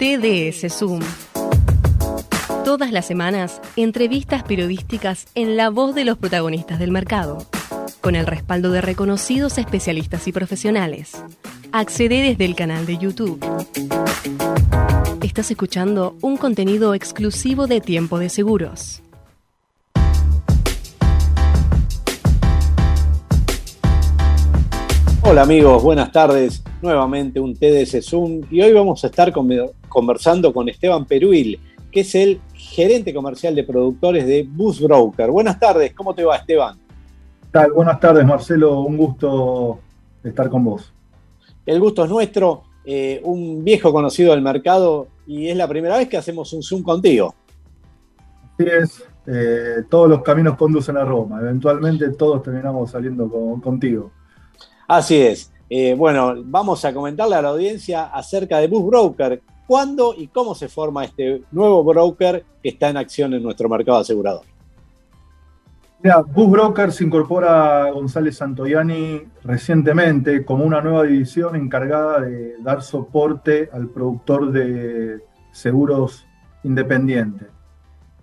TDS Zoom. Todas las semanas, entrevistas periodísticas en la voz de los protagonistas del mercado, con el respaldo de reconocidos especialistas y profesionales. Accede desde el canal de YouTube. Estás escuchando un contenido exclusivo de Tiempo de Seguros. Hola amigos, buenas tardes. Nuevamente un TDS Zoom y hoy vamos a estar conversando con Esteban Peruil, que es el gerente comercial de productores de Bus Broker. Buenas tardes, ¿cómo te va Esteban? tal? Buenas tardes Marcelo, un gusto estar con vos. El gusto es nuestro, eh, un viejo conocido del mercado y es la primera vez que hacemos un Zoom contigo. Así es, eh, todos los caminos conducen a Roma, eventualmente todos terminamos saliendo contigo. Así es. Eh, bueno, vamos a comentarle a la audiencia acerca de Bus Broker. ¿Cuándo y cómo se forma este nuevo broker que está en acción en nuestro mercado asegurador? Mira, Bus Broker se incorpora a González Santoyani recientemente como una nueva división encargada de dar soporte al productor de seguros independiente.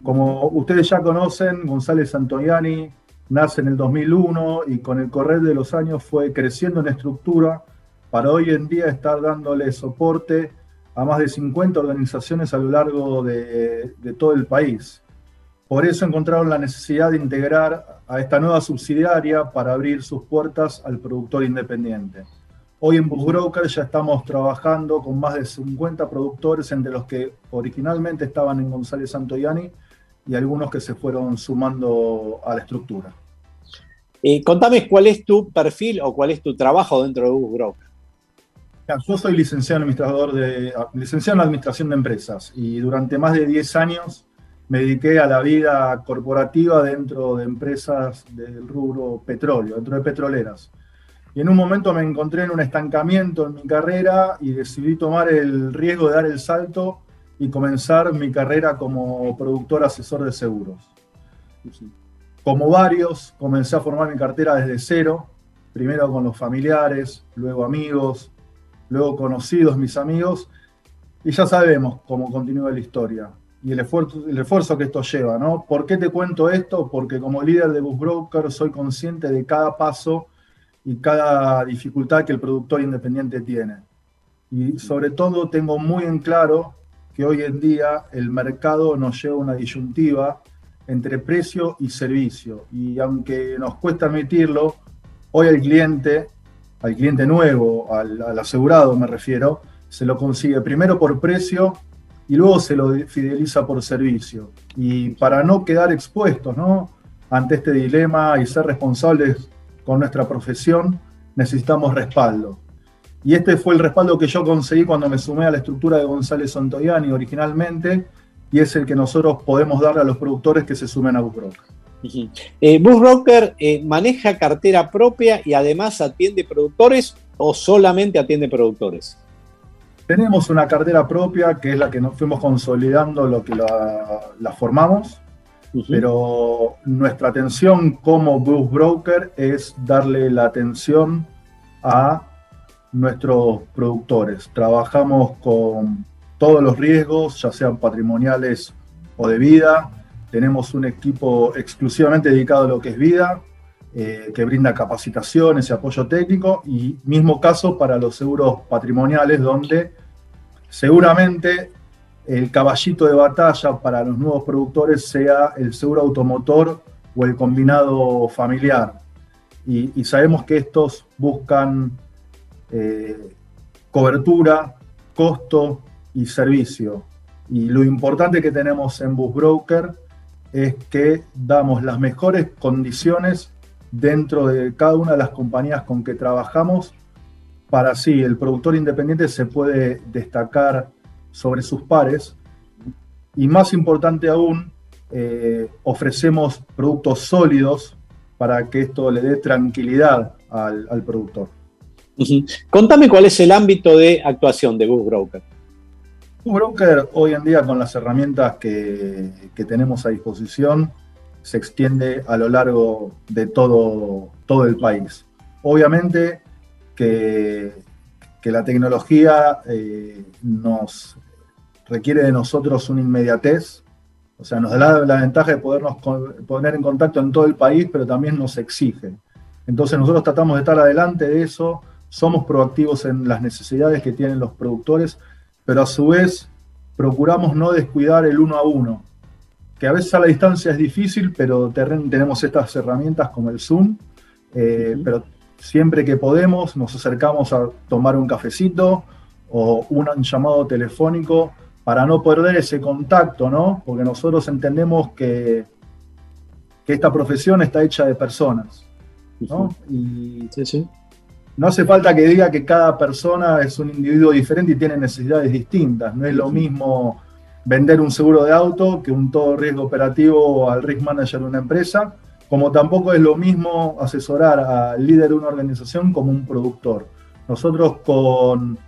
Como ustedes ya conocen, González Santoyani nace en el 2001 y con el correr de los años fue creciendo en estructura para hoy en día estar dándole soporte a más de 50 organizaciones a lo largo de, todo el país. Por eso encontraron la necesidad de integrar a esta nueva subsidiaria para abrir sus puertas al productor independiente. Hoy en Busbroker ya estamos trabajando con más de 50 productores, entre los que originalmente estaban en González Santoyani y algunos que se fueron sumando a la estructura. Eh, contame cuál es tu perfil o cuál es tu trabajo dentro de Bus Broker. Yo soy licenciado en, administrador de, licenciado en Administración de Empresas y durante más de 10 años me dediqué a la vida corporativa dentro de empresas del rubro petróleo, dentro de petroleras. Y en un momento me encontré en un estancamiento en mi carrera y decidí tomar el riesgo de dar el salto y comenzar mi carrera como productor asesor de seguros. Como varios, comencé a formar mi cartera desde cero, primero con los familiares, luego amigos, luego conocidos, mis amigos, y ya sabemos cómo continúa la historia y el esfuerzo, el esfuerzo que esto lleva, ¿no? ¿Por qué te cuento esto? Porque como líder de Bus Broker soy consciente de cada paso y cada dificultad que el productor independiente tiene. Y sobre todo tengo muy en claro que hoy en día el mercado nos lleva una disyuntiva entre precio y servicio. Y aunque nos cuesta admitirlo, hoy al cliente, al cliente nuevo, al, asegurado me refiero, se lo consigue primero por precio y luego se lo fideliza por servicio. Y para no quedar expuestos ¿no? ante este dilema y ser responsables con nuestra profesión, necesitamos respaldo. Y este fue el respaldo que yo conseguí cuando me sumé a la estructura de González Santoyani originalmente, y es el que nosotros podemos darle a los productores que se sumen a Busbroker. Eh, Busbroker eh, maneja cartera propia y además atiende productores o solamente atiende productores. Tenemos una cartera propia que es la que nos fuimos consolidando, lo que la, formamos, pero nuestra atención como Bus Broker es darle la atención a nuestros productores. Trabajamos con todos los riesgos, ya sean patrimoniales o de vida. Tenemos un equipo exclusivamente dedicado a lo que es vida, eh, que brinda capacitaciones y apoyo técnico, y mismo caso para los seguros patrimoniales, donde seguramente el caballito de batalla para los nuevos productores sea el seguro automotor o el combinado familiar. Y, sabemos que estos buscan eh, cobertura, costo y servicio. Y lo importante que tenemos en Bus Broker es que damos las mejores condiciones dentro de cada una de las compañías con que trabajamos para así el productor independiente se puede destacar sobre sus pares y más importante aún, eh, ofrecemos productos sólidos para que esto le dé tranquilidad al, productor. Contame cuál es el ámbito de actuación de Bus Broker. Un broker hoy en día con las herramientas que, tenemos a disposición se extiende a lo largo de todo, todo el país. Obviamente que, que la tecnología eh, nos, requiere de nosotros una inmediatez, o sea, nos da la, ventaja de podernos poner en contacto en todo el país, pero también nos exige. Entonces nosotros tratamos de estar adelante de eso, somos proactivos en las necesidades que tienen los productores, pero a su vez procuramos no descuidar el uno a uno, que a veces a la distancia es difícil, pero tenemos estas herramientas como el Zoom, eh, pero siempre que podemos nos acercamos a tomar un cafecito o un llamado telefónico para no perder ese contacto, ¿no? Porque nosotros entendemos que, que esta profesión está hecha de personas, ¿no? Y no hace falta que diga que cada persona es un individuo diferente y tiene necesidades distintas. No es lo mismo vender un seguro de auto que un todo riesgo operativo al risk manager de una empresa, como tampoco es lo mismo asesorar al líder de una organización como un productor. Nosotros con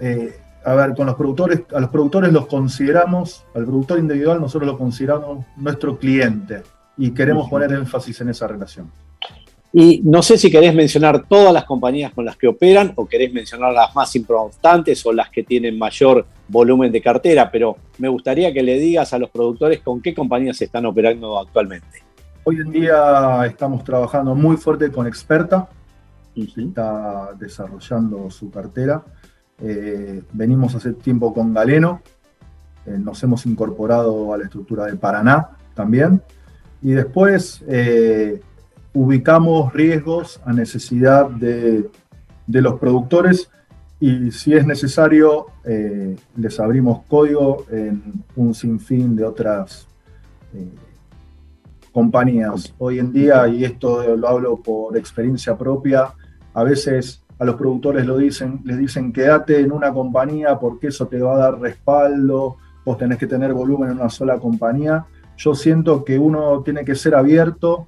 eh, a ver, con los productores, a los productores los consideramos, al productor individual nosotros lo consideramos nuestro cliente y queremos poner énfasis en esa relación. Y no sé si querés mencionar todas las compañías con las que operan o querés mencionar las más importantes o las que tienen mayor volumen de cartera, pero me gustaría que le digas a los productores con qué compañías están operando actualmente. Hoy en día estamos trabajando muy fuerte con Experta, está desarrollando su cartera. Eh, venimos hace tiempo con Galeno, eh, nos hemos incorporado a la estructura de Paraná también, y después eh, ubicamos riesgos a necesidad de, los productores y si es necesario les abrimos código en un sinfín de otras compañías. Hoy en día, y esto lo hablo por experiencia propia, a veces a los productores lo dicen, les dicen quédate en una compañía porque eso te va a dar respaldo, vos tenés que tener volumen en una sola compañía. Yo siento que uno tiene que ser abierto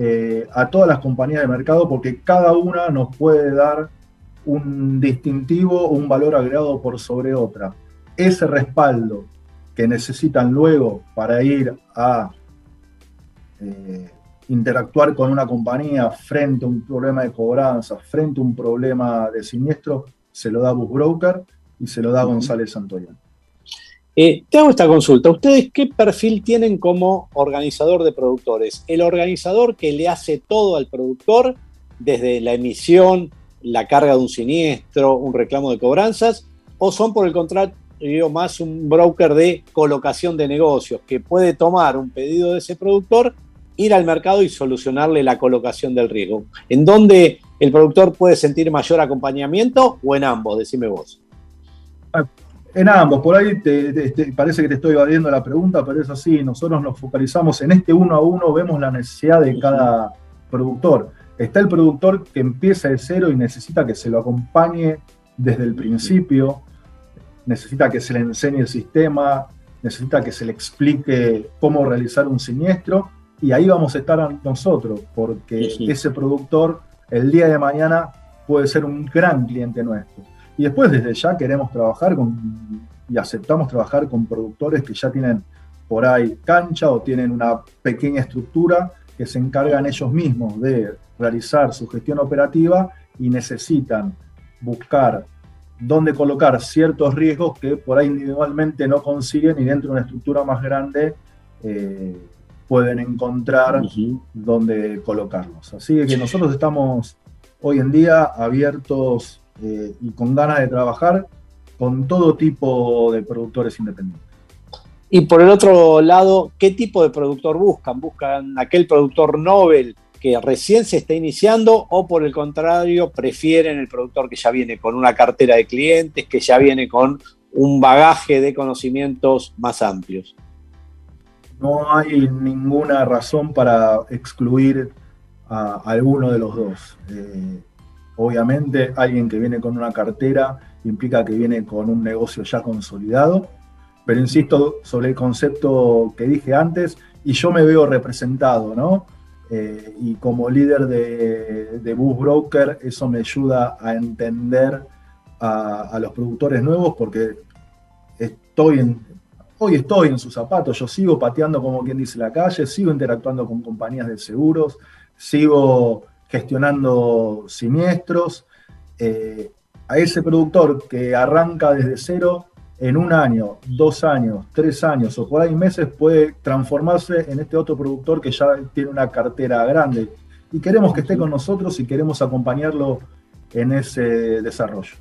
eh, a todas las compañías de mercado porque cada una nos puede dar un distintivo, un valor agregado por sobre otra. Ese respaldo que necesitan luego para ir a eh, interactuar con una compañía frente a un problema de cobranza, frente a un problema de siniestro, se lo da Bus Broker y se lo da González Santoyan. Eh, te hago esta consulta. ¿Ustedes qué perfil tienen como organizador de productores? ¿El organizador que le hace todo al productor, desde la emisión, la carga de un siniestro, un reclamo de cobranzas? ¿O son por el contrario más un broker de colocación de negocios que puede tomar un pedido de ese productor ir al mercado y solucionarle la colocación del riesgo. ¿En dónde el productor puede sentir mayor acompañamiento o en ambos? Decime vos. Ah, en ambos, por ahí te, parece que te estoy evadiendo la pregunta, pero es así, nosotros nos focalizamos en este uno a uno, vemos la necesidad de cada productor. Está el productor que empieza de cero y necesita que se lo acompañe desde el principio, necesita que se le enseñe el sistema, necesita que se le explique cómo realizar un siniestro y ahí vamos a estar nosotros, porque ese productor el día de mañana puede ser un gran cliente nuestro. Y después desde ya queremos trabajar con, y aceptamos trabajar con productores que ya tienen por ahí cancha o tienen una pequeña estructura que se encargan ellos mismos de realizar su gestión operativa y necesitan buscar dónde colocar ciertos riesgos que por ahí individualmente no consiguen y dentro de una estructura más grande eh, pueden encontrar dónde colocarlos. Así que nosotros estamos hoy en día abiertos eh, y con ganas de trabajar con todo tipo de productores independientes. Y por el otro lado, ¿qué tipo de productor buscan? ¿Buscan aquel productor Nobel que recién se está iniciando o por el contrario prefieren el productor que ya viene con una cartera de clientes, que ya viene con un bagaje de conocimientos más amplios? no hay ninguna razón para excluir a alguno de los dos. Eh, obviamente, alguien que viene con una cartera implica que viene con un negocio ya consolidado, pero insisto sobre el concepto que dije antes y yo me veo representado, ¿no? Eh, y como líder de, de Bus Broker, eso me ayuda a entender a, los productores nuevos porque estoy en, Hoy estoy en sus zapatos, yo sigo pateando como quien dice la calle, sigo interactuando con compañías de seguros, sigo gestionando siniestros. Eh, a ese productor que arranca desde cero, en un año, dos años, tres años o por ahí meses puede transformarse en este otro productor que ya tiene una cartera grande. Y queremos que esté con nosotros y queremos acompañarlo en ese desarrollo.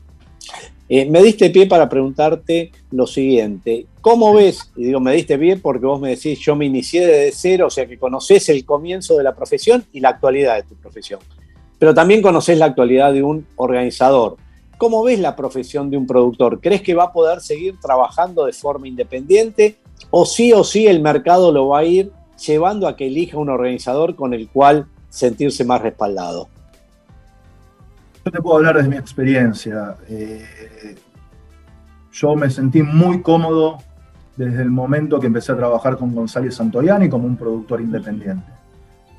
Eh, me diste pie para preguntarte lo siguiente. ¿Cómo ves? Y digo, me diste pie porque vos me decís, yo me inicié desde cero, o sea que conoces el comienzo de la profesión y la actualidad de tu profesión. Pero también conoces la actualidad de un organizador. ¿Cómo ves la profesión de un productor? ¿Crees que va a poder seguir trabajando de forma independiente o sí o sí el mercado lo va a ir llevando a que elija un organizador con el cual sentirse más respaldado? Yo te puedo hablar de mi experiencia. Eh, yo me sentí muy cómodo desde el momento que empecé a trabajar con González Santoriani como un productor independiente.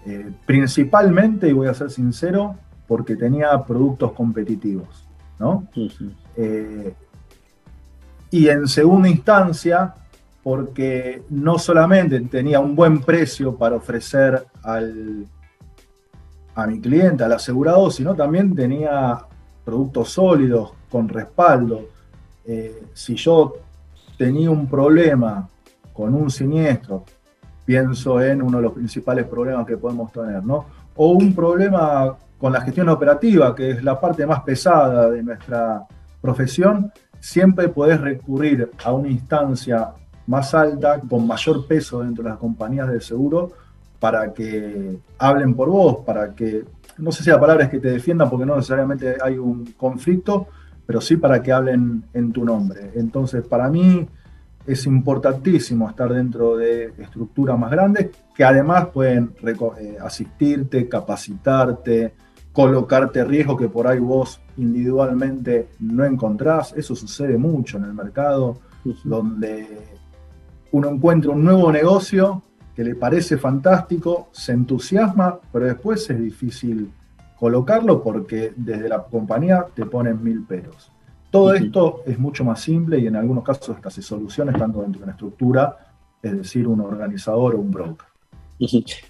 Eh, principalmente, y voy a ser sincero, porque tenía productos competitivos. Eh, y en segunda instancia, porque no solamente tenía un buen precio para ofrecer al, a mi cliente, al asegurado, sino también tenía productos sólidos, con respaldo. Eh, si yo tenía un problema con un siniestro, pienso en uno de los principales problemas que podemos tener, ¿no? O un problema con la gestión operativa, que es la parte más pesada de nuestra profesión, siempre podés recurrir a una instancia más alta, con mayor peso dentro de las compañías de seguro, para que hablen por vos, para que, no sé si la palabra es que te defiendan, porque no necesariamente hay un conflicto, pero sí para que hablen en tu nombre. Entonces, para mí es importantísimo estar dentro de estructuras más grandes que además pueden eh, asistirte, capacitarte, colocarte riesgo que por ahí vos individualmente no encontrás. Eso sucede mucho en el mercado, donde uno encuentra un nuevo negocio que le parece fantástico, se entusiasma, pero después es difícil colocarlo porque desde la compañía te ponen mil peros. Todo esto es mucho más simple y en algunos casos hasta se soluciona estando dentro de una estructura, es decir, un organizador o un broker.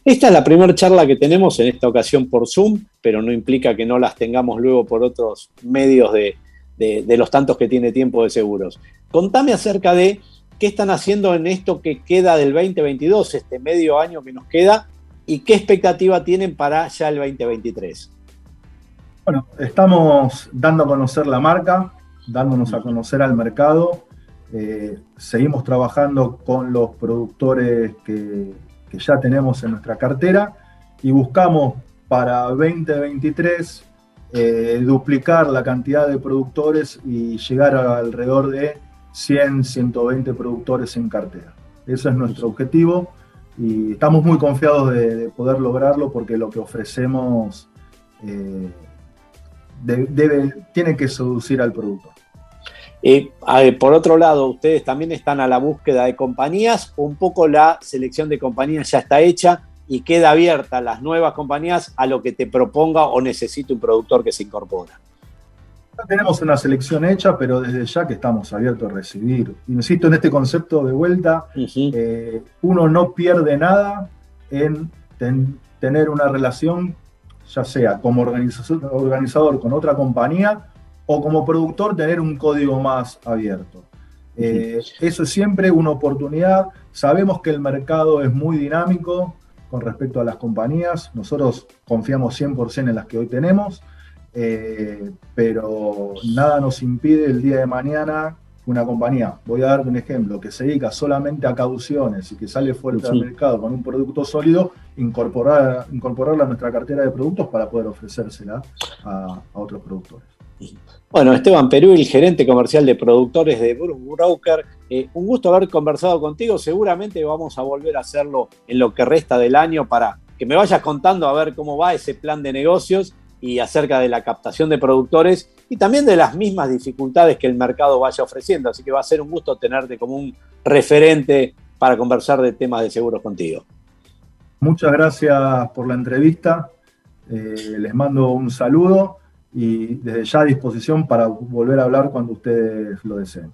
Esta es la primera charla que tenemos en esta ocasión por Zoom, pero no implica que no las tengamos luego por otros medios de, los tantos que tiene tiempo de seguros. Contame acerca de qué están haciendo en esto que queda del 2022, este medio año que nos queda, y qué expectativa tienen para ya el 2023. Bueno, estamos dando a conocer la marca, dándonos a conocer al mercado. Eh, seguimos trabajando con los productores que, ya tenemos en nuestra cartera y buscamos para 2023 eh, duplicar la cantidad de productores y llegar alrededor de 100, 120 productores en cartera. Ese es nuestro objetivo y estamos muy confiados de, poder lograrlo porque lo que ofrecemos eh, tiene que seducir al productor. Eh, por otro lado, ustedes también están a la búsqueda de compañías, un poco la selección de compañías ya está hecha y queda abierta las nuevas compañías a lo que te proponga o necesite un productor que se incorpora. Ya tenemos una selección hecha, pero desde ya que estamos abiertos a recibir. Insisto en este concepto de vuelta, eh, uno no pierde nada en tener una relación, ya sea como organizador con otra compañía o como productor tener un código más abierto. Eh, eso es siempre una oportunidad. Sabemos que el mercado es muy dinámico con respecto a las compañías. Nosotros confiamos 100% en las que hoy tenemos, eh, pero nada nos impide el día de mañana una compañía, voy a darte un ejemplo, que se dedica solamente a cauciones y que sale fuerte al mercado con un producto sólido, incorporar, incorporarla a nuestra cartera de productos para poder ofrecérsela a otros productores. Bueno, Esteban Perú, el gerente comercial de productores de Broker, eh, un gusto haber conversado contigo. Seguramente vamos a volver a hacerlo en lo que resta del año para que me vayas contando a ver cómo va ese plan de negocios y acerca de la captación de productores y también de las mismas dificultades que el mercado vaya ofreciendo. Así que va a ser un gusto tenerte como un referente para conversar de temas de seguros contigo. Muchas gracias por la entrevista. Eh, les mando un saludo y desde ya a disposición para volver a hablar cuando ustedes lo deseen.